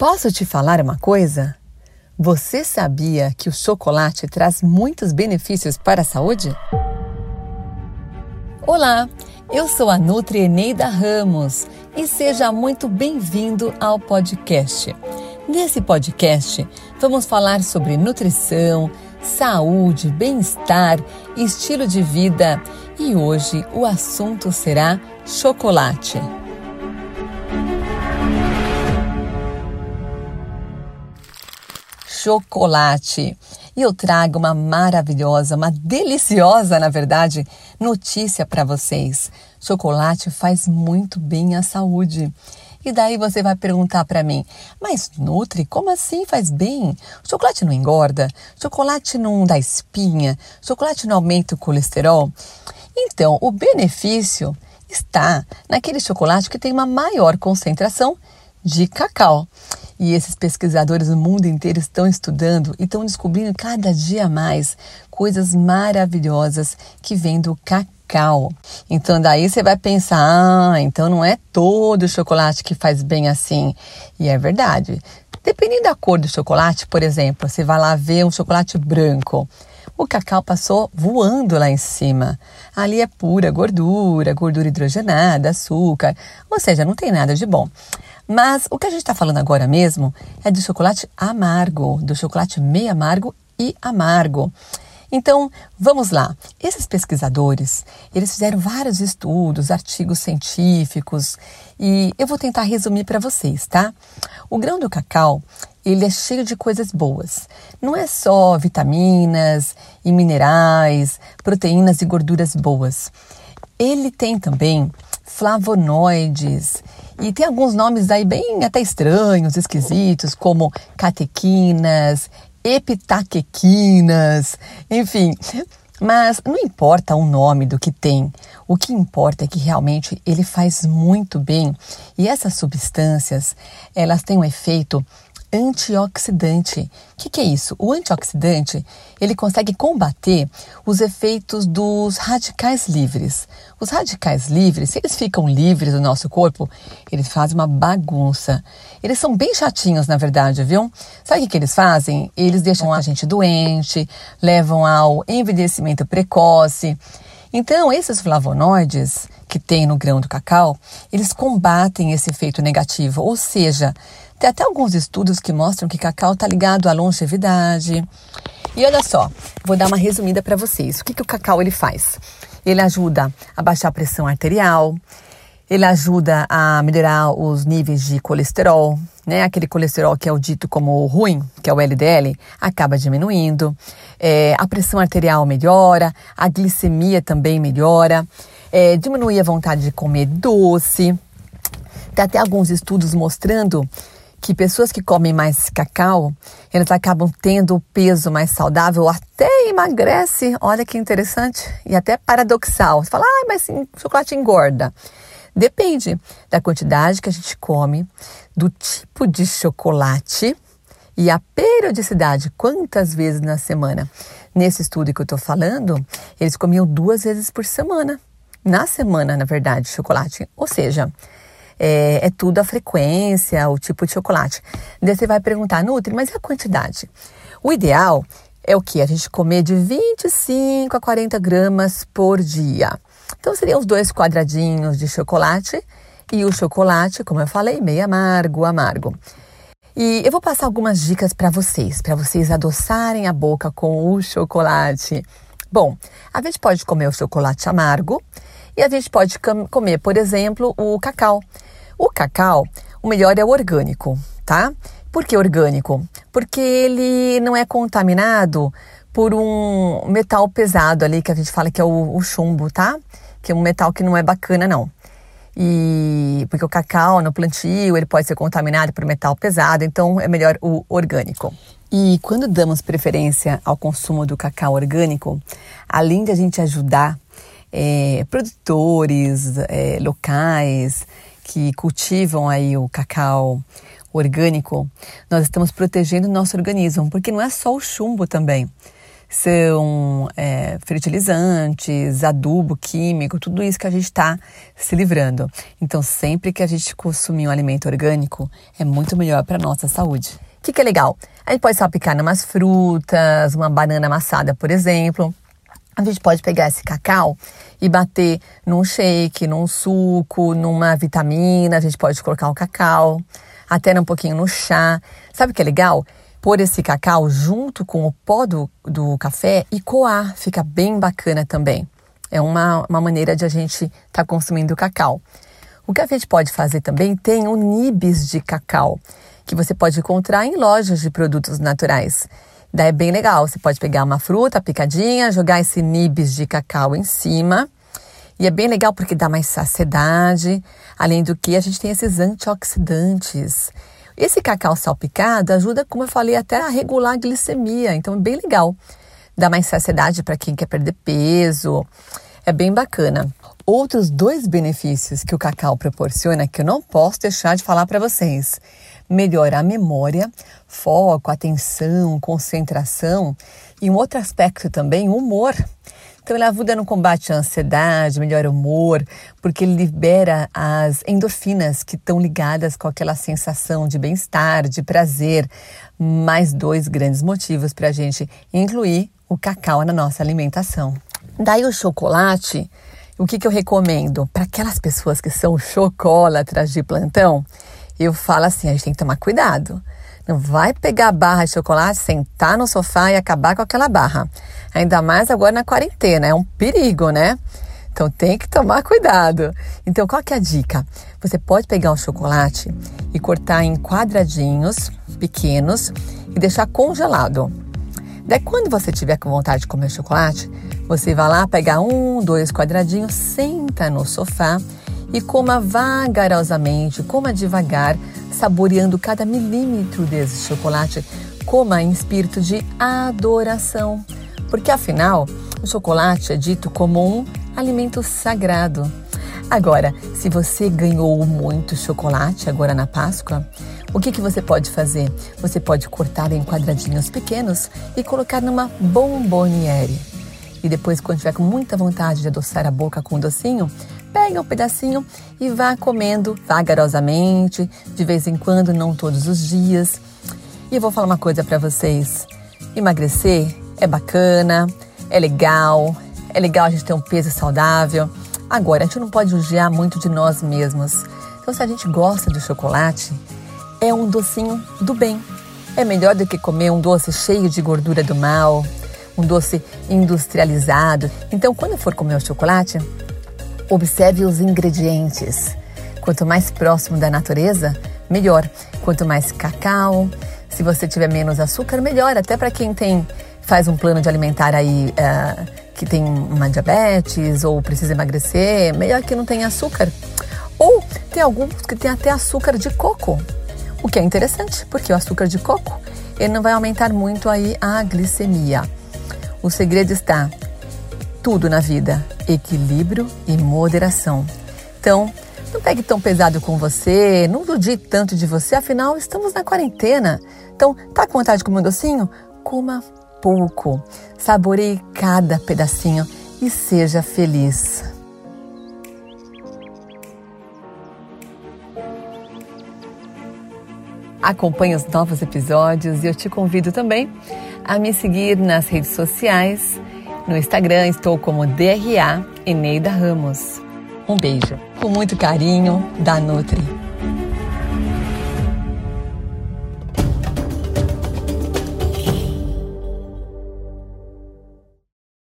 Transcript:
Posso te falar uma coisa? Você sabia que o chocolate traz muitos benefícios para a saúde? Olá, eu sou a Nutri Eneida Ramos e seja muito bem-vindo ao podcast. Nesse podcast, vamos falar sobre nutrição, saúde, bem-estar, estilo de vida e hoje o assunto será chocolate. Chocolate. E eu trago uma maravilhosa, uma deliciosa, na verdade, notícia para vocês. Chocolate faz muito bem à saúde. E daí você vai perguntar para mim, mas Nutri, como assim faz bem? Chocolate não engorda? Chocolate não dá espinha? Chocolate não aumenta o colesterol? Então, o benefício está naquele chocolate que tem uma maior concentração de cacau. E esses pesquisadores do mundo inteiro estão estudando e estão descobrindo cada dia mais coisas maravilhosas que vêm do cacau. Então daí você vai pensar, ah, então não é todo chocolate que faz bem assim. E é verdade. Dependendo da cor do chocolate, por exemplo, você vai lá ver um chocolate branco. O cacau passou voando lá em cima. Ali é pura gordura, gordura hidrogenada, açúcar, ou seja, não tem nada de bom. Mas o que a gente está falando agora mesmo é do chocolate amargo, do chocolate meio amargo e amargo. Então, vamos lá. Esses pesquisadores, eles fizeram vários estudos, artigos científicos, e eu vou tentar resumir para vocês, tá? O grão do cacau, ele é cheio de coisas boas. Não é só vitaminas e minerais, proteínas e gorduras boas. Ele tem também flavonoides e tem alguns nomes aí bem até estranhos, esquisitos, como catequinas, epitaquequinas, enfim. Mas não importa o nome do que tem, o que importa é que realmente ele faz muito bem. E essas substâncias, elas têm um efeito antioxidante. O que, que, é isso? O antioxidante ele consegue combater os efeitos dos radicais livres. Os radicais livres, se eles ficam livres do nosso corpo, eles fazem uma bagunça. Eles são bem chatinhos, na verdade, viu? Sabe o que, que eles fazem? Eles deixam a gente doente, levam ao envelhecimento precoce. Então, esses flavonoides que tem no grão do cacau, eles combatem esse efeito negativo, ou seja, tem até alguns estudos que mostram que cacau está ligado à longevidade. E olha só, vou dar uma resumida para vocês. O que, que o cacau ele faz? Ele ajuda a baixar a pressão arterial, ele ajuda a melhorar os níveis de colesterol, né? Aquele colesterol que é o dito como ruim, que é o LDL, acaba diminuindo. É, a pressão arterial melhora, a glicemia também melhora, é, diminui a vontade de comer doce. Tem até alguns estudos mostrando que pessoas que comem mais cacau, elas acabam tendo o peso mais saudável, até emagrece. Olha que interessante e até paradoxal. Você fala, ah, mas sim, chocolate engorda. Depende da quantidade que a gente come, do tipo de chocolate e a periodicidade, quantas vezes na semana. Nesse estudo que eu estou falando, eles comiam duas vezes por semana. Na semana, na verdade, chocolate. Ou seja, é, é tudo a frequência, o tipo de chocolate. Daí você vai perguntar, Nutri, mas e a quantidade? O ideal é o que? A gente comer de 25 a 40 gramas por dia. Então seriam os dois quadradinhos de chocolate e o chocolate, como eu falei, meio amargo, amargo. E eu vou passar algumas dicas para vocês, para vocês adoçarem a boca com o chocolate. Bom, a gente pode comer o chocolate amargo e a gente pode comer, por exemplo, o cacau. O cacau, o melhor é o orgânico, tá? Por que orgânico? Porque ele não é contaminado por um metal pesado ali, que a gente fala que é o, o chumbo, tá? Que é um metal que não é bacana, não. E porque o cacau no plantio ele pode ser contaminado por metal pesado, então é melhor o orgânico. E quando damos preferência ao consumo do cacau orgânico, além de a gente ajudar é, produtores é, locais, que cultivam aí o cacau orgânico, nós estamos protegendo o nosso organismo, porque não é só o chumbo também. São é, fertilizantes, adubo químico, tudo isso que a gente está se livrando. Então, sempre que a gente consumir um alimento orgânico, é muito melhor para a nossa saúde. O que, que é legal? A gente pode salpicar umas frutas, uma banana amassada, por exemplo. A gente pode pegar esse cacau e bater num shake, num suco, numa vitamina. A gente pode colocar o cacau, até um pouquinho no chá. Sabe o que é legal? Pôr esse cacau junto com o pó do, do café e coar. Fica bem bacana também. É uma, uma maneira de a gente estar tá consumindo cacau. O que a gente pode fazer também tem o nibs de cacau, que você pode encontrar em lojas de produtos naturais. Daí é bem legal. Você pode pegar uma fruta picadinha, jogar esse nibs de cacau em cima. E é bem legal porque dá mais saciedade. Além do que, a gente tem esses antioxidantes. Esse cacau salpicado ajuda, como eu falei, até a regular a glicemia. Então é bem legal. Dá mais saciedade para quem quer perder peso. É bem bacana. Outros dois benefícios que o cacau proporciona que eu não posso deixar de falar para vocês melhora a memória, foco, atenção, concentração e um outro aspecto também, humor. Então ele ajuda no combate à ansiedade, melhora o humor, porque ele libera as endorfinas que estão ligadas com aquela sensação de bem-estar, de prazer. Mais dois grandes motivos para a gente incluir o cacau na nossa alimentação. Daí o chocolate, o que, que eu recomendo? Para aquelas pessoas que são chocolatras de plantão, eu falo assim: a gente tem que tomar cuidado. Não vai pegar a barra de chocolate, sentar no sofá e acabar com aquela barra. Ainda mais agora na quarentena, é um perigo, né? Então tem que tomar cuidado. Então qual que é a dica? Você pode pegar o chocolate e cortar em quadradinhos pequenos e deixar congelado. Daí quando você tiver com vontade de comer chocolate, você vai lá pegar um, dois quadradinhos, senta no sofá e coma vagarosamente, coma devagar, saboreando cada milímetro desse chocolate. Coma em espírito de adoração, porque afinal, o chocolate é dito como um alimento sagrado. Agora, se você ganhou muito chocolate agora na Páscoa, o que, que você pode fazer? Você pode cortar em quadradinhos pequenos e colocar numa bomboniere. E depois, quando tiver com muita vontade de adoçar a boca com um docinho, pega um pedacinho e vá comendo vagarosamente, de vez em quando, não todos os dias. E eu vou falar uma coisa para vocês: emagrecer é bacana, é legal, é legal a gente ter um peso saudável. Agora, a gente não pode judiar muito de nós mesmos. Então, se a gente gosta do chocolate, é um docinho do bem. É melhor do que comer um doce cheio de gordura do mal, um doce industrializado. Então, quando for comer o chocolate, Observe os ingredientes. Quanto mais próximo da natureza, melhor. Quanto mais cacau, se você tiver menos açúcar, melhor. Até para quem tem faz um plano de alimentar aí uh, que tem uma diabetes ou precisa emagrecer, melhor que não tenha açúcar. Ou tem alguns que tem até açúcar de coco, o que é interessante, porque o açúcar de coco ele não vai aumentar muito aí a glicemia. O segredo está tudo na vida, equilíbrio e moderação. Então, não pegue tão pesado com você, não dudie tanto de você, afinal estamos na quarentena. Então, tá com vontade de comer um docinho? Coma pouco. Saboreie cada pedacinho e seja feliz. Acompanhe os novos episódios e eu te convido também a me seguir nas redes sociais no Instagram estou como DRA Eneida Ramos. Um beijo. Com muito carinho, da Nutri.